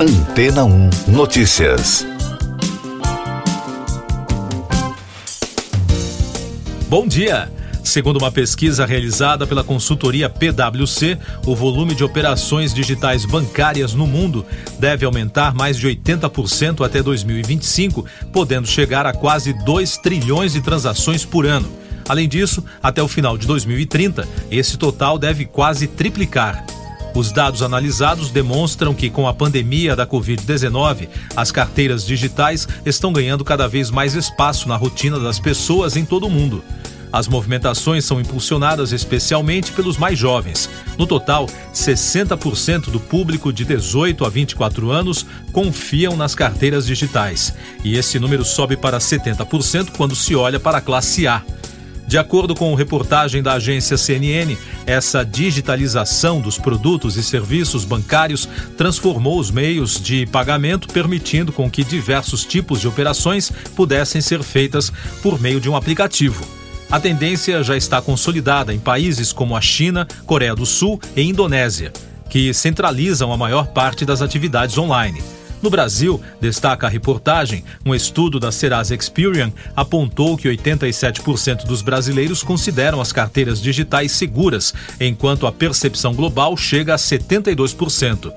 Antena 1 Notícias. Bom dia! Segundo uma pesquisa realizada pela consultoria PwC, o volume de operações digitais bancárias no mundo deve aumentar mais de 80% até 2025, podendo chegar a quase 2 trilhões de transações por ano. Além disso, até o final de 2030, esse total deve quase triplicar. Os dados analisados demonstram que, com a pandemia da Covid-19, as carteiras digitais estão ganhando cada vez mais espaço na rotina das pessoas em todo o mundo. As movimentações são impulsionadas especialmente pelos mais jovens. No total, 60% do público de 18 a 24 anos confiam nas carteiras digitais. E esse número sobe para 70% quando se olha para a classe A. De acordo com reportagem da agência CNN, essa digitalização dos produtos e serviços bancários transformou os meios de pagamento, permitindo com que diversos tipos de operações pudessem ser feitas por meio de um aplicativo. A tendência já está consolidada em países como a China, Coreia do Sul e Indonésia, que centralizam a maior parte das atividades online. No Brasil, destaca a reportagem, um estudo da Serasa Experian apontou que 87% dos brasileiros consideram as carteiras digitais seguras, enquanto a percepção global chega a 72%.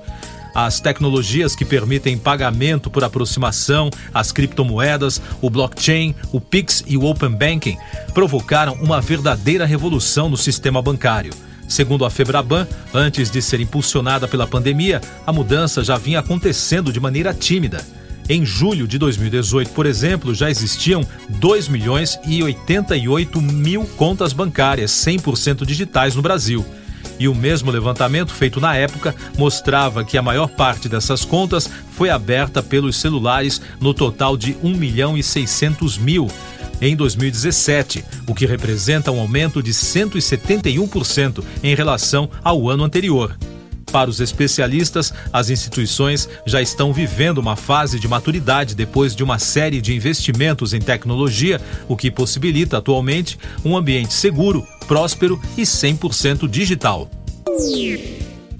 As tecnologias que permitem pagamento por aproximação, as criptomoedas, o blockchain, o Pix e o Open Banking provocaram uma verdadeira revolução no sistema bancário. Segundo a Febraban, antes de ser impulsionada pela pandemia, a mudança já vinha acontecendo de maneira tímida. Em julho de 2018, por exemplo, já existiam 2 milhões e 88 mil contas bancárias 100% digitais no Brasil. E o mesmo levantamento feito na época mostrava que a maior parte dessas contas foi aberta pelos celulares no total de 1 milhão e 600 mil em 2017, o que representa um aumento de 171% em relação ao ano anterior. Para os especialistas, as instituições já estão vivendo uma fase de maturidade depois de uma série de investimentos em tecnologia, o que possibilita atualmente um ambiente seguro, próspero e 100% digital.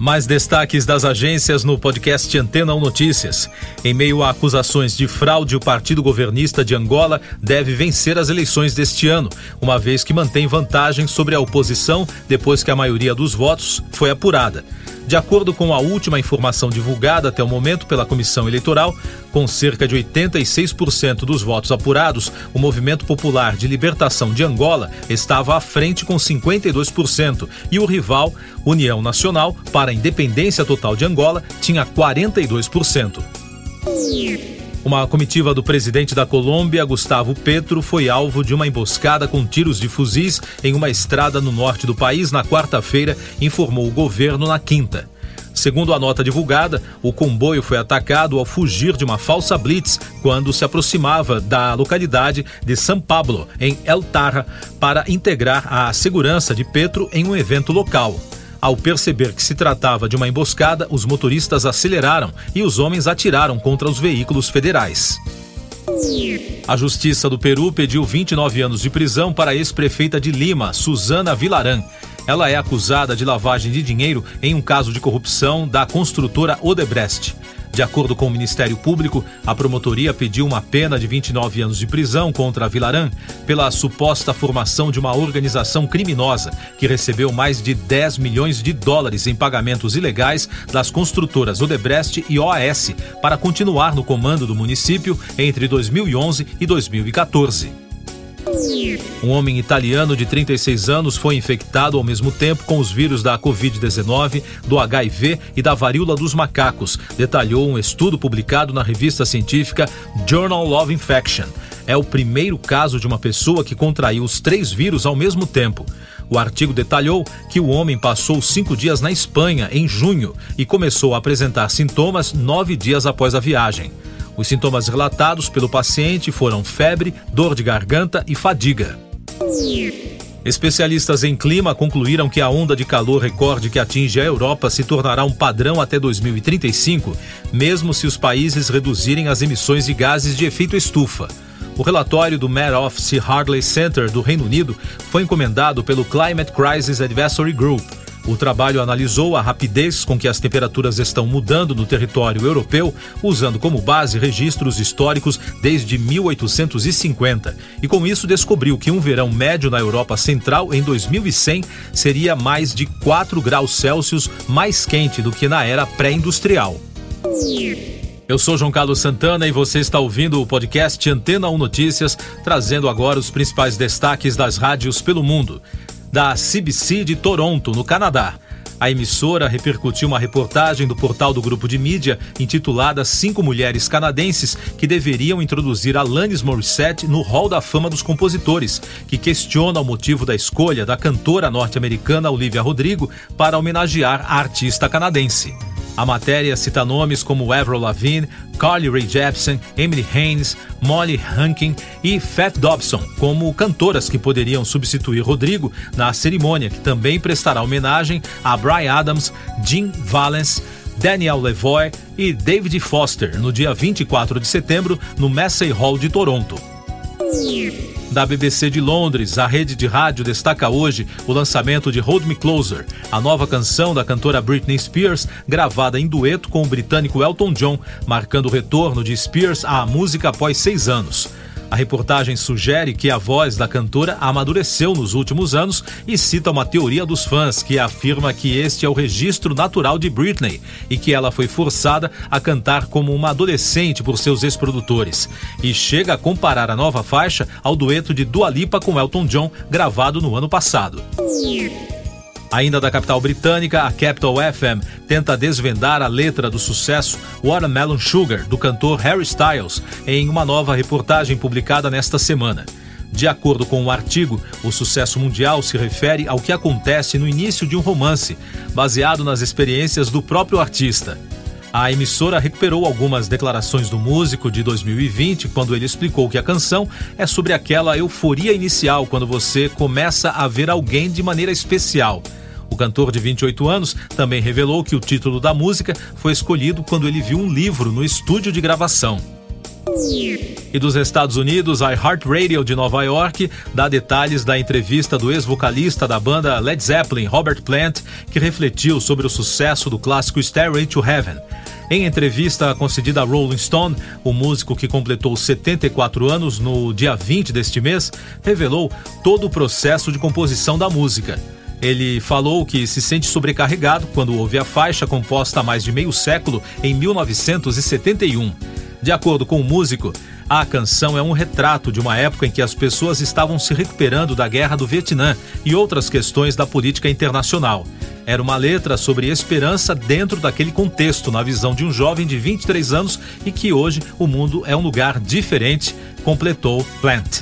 Mais destaques das agências no podcast Antena 1 Notícias. Em meio a acusações de fraude, o Partido Governista de Angola deve vencer as eleições deste ano, uma vez que mantém vantagem sobre a oposição depois que a maioria dos votos foi apurada. De acordo com a última informação divulgada até o momento pela Comissão Eleitoral, com cerca de 86% dos votos apurados, o Movimento Popular de Libertação de Angola estava à frente com 52% e o rival, União Nacional para a Independência Total de Angola, tinha 42%. Uma comitiva do presidente da Colômbia, Gustavo Petro, foi alvo de uma emboscada com tiros de fuzis em uma estrada no norte do país na quarta-feira, informou o governo na quinta. Segundo a nota divulgada, o comboio foi atacado ao fugir de uma falsa blitz quando se aproximava da localidade de São Pablo, em El Tarra, para integrar a segurança de Petro em um evento local. Ao perceber que se tratava de uma emboscada, os motoristas aceleraram e os homens atiraram contra os veículos federais. A Justiça do Peru pediu 29 anos de prisão para a ex-prefeita de Lima, Suzana Vilaran. Ela é acusada de lavagem de dinheiro em um caso de corrupção da construtora Odebrecht. De acordo com o Ministério Público, a promotoria pediu uma pena de 29 anos de prisão contra Vilaran pela suposta formação de uma organização criminosa que recebeu mais de 10 milhões de dólares em pagamentos ilegais das construtoras Odebrecht e OAS para continuar no comando do município entre 2011 e 2014. Um homem italiano de 36 anos foi infectado ao mesmo tempo com os vírus da Covid-19, do HIV e da varíola dos macacos, detalhou um estudo publicado na revista científica Journal of Infection. É o primeiro caso de uma pessoa que contraiu os três vírus ao mesmo tempo. O artigo detalhou que o homem passou cinco dias na Espanha em junho e começou a apresentar sintomas nove dias após a viagem. Os sintomas relatados pelo paciente foram febre, dor de garganta e fadiga. Especialistas em clima concluíram que a onda de calor recorde que atinge a Europa se tornará um padrão até 2035, mesmo se os países reduzirem as emissões de gases de efeito estufa. O relatório do Met Office Harley Center do Reino Unido foi encomendado pelo Climate Crisis Advisory Group O trabalho analisou a rapidez com que as temperaturas estão mudando no território europeu, usando como base registros históricos desde 1850, e com isso descobriu que um verão médio na Europa Central em 2100 seria mais de 4 graus Celsius mais quente do que na era pré-industrial. Eu sou João Carlos Santana e você está ouvindo o podcast Antena 1 Notícias, trazendo agora os principais destaques das rádios pelo mundo da CBC de Toronto, no Canadá. A emissora repercutiu uma reportagem do portal do grupo de mídia intitulada Cinco Mulheres Canadenses que deveriam introduzir Alanis Morissette no Hall da Fama dos Compositores, que questiona o motivo da escolha da cantora norte-americana Olivia Rodrigo para homenagear a artista canadense. A matéria cita nomes como Avril Lavigne, Carly Rae Jepsen, Emily Haynes, Molly Hankin e Fat Dobson como cantoras que poderiam substituir Rodrigo na cerimônia, que também prestará homenagem a Brian Adams, Jim Valence, Daniel Levoy e David Foster no dia 24 de setembro no Massey Hall de Toronto da BBC de Londres, a rede de rádio destaca hoje o lançamento de Hold Me Closer, a nova canção da cantora Britney Spears, gravada em dueto com o britânico Elton John, marcando o retorno de Spears à música após seis anos. A reportagem sugere que a voz da cantora amadureceu nos últimos anos e cita uma teoria dos fãs que afirma que este é o registro natural de Britney e que ela foi forçada a cantar como uma adolescente por seus ex-produtores. E chega a comparar a nova faixa ao dueto de Dua Lipa com Elton John, gravado no ano passado. Ainda da capital britânica, a Capital FM tenta desvendar a letra do sucesso Watermelon Sugar, do cantor Harry Styles, em uma nova reportagem publicada nesta semana. De acordo com o artigo, o sucesso mundial se refere ao que acontece no início de um romance, baseado nas experiências do próprio artista. A emissora recuperou algumas declarações do músico de 2020, quando ele explicou que a canção é sobre aquela euforia inicial quando você começa a ver alguém de maneira especial. O cantor de 28 anos também revelou que o título da música foi escolhido quando ele viu um livro no estúdio de gravação. E dos Estados Unidos, a iHeartRadio de Nova York dá detalhes da entrevista do ex-vocalista da banda Led Zeppelin, Robert Plant, que refletiu sobre o sucesso do clássico Stairway to Heaven. Em entrevista concedida a Rolling Stone, o músico que completou 74 anos no dia 20 deste mês revelou todo o processo de composição da música. Ele falou que se sente sobrecarregado quando ouve a faixa composta há mais de meio século, em 1971. De acordo com o músico, a canção é um retrato de uma época em que as pessoas estavam se recuperando da guerra do Vietnã e outras questões da política internacional. Era uma letra sobre esperança dentro daquele contexto, na visão de um jovem de 23 anos e que hoje o mundo é um lugar diferente, completou Plant.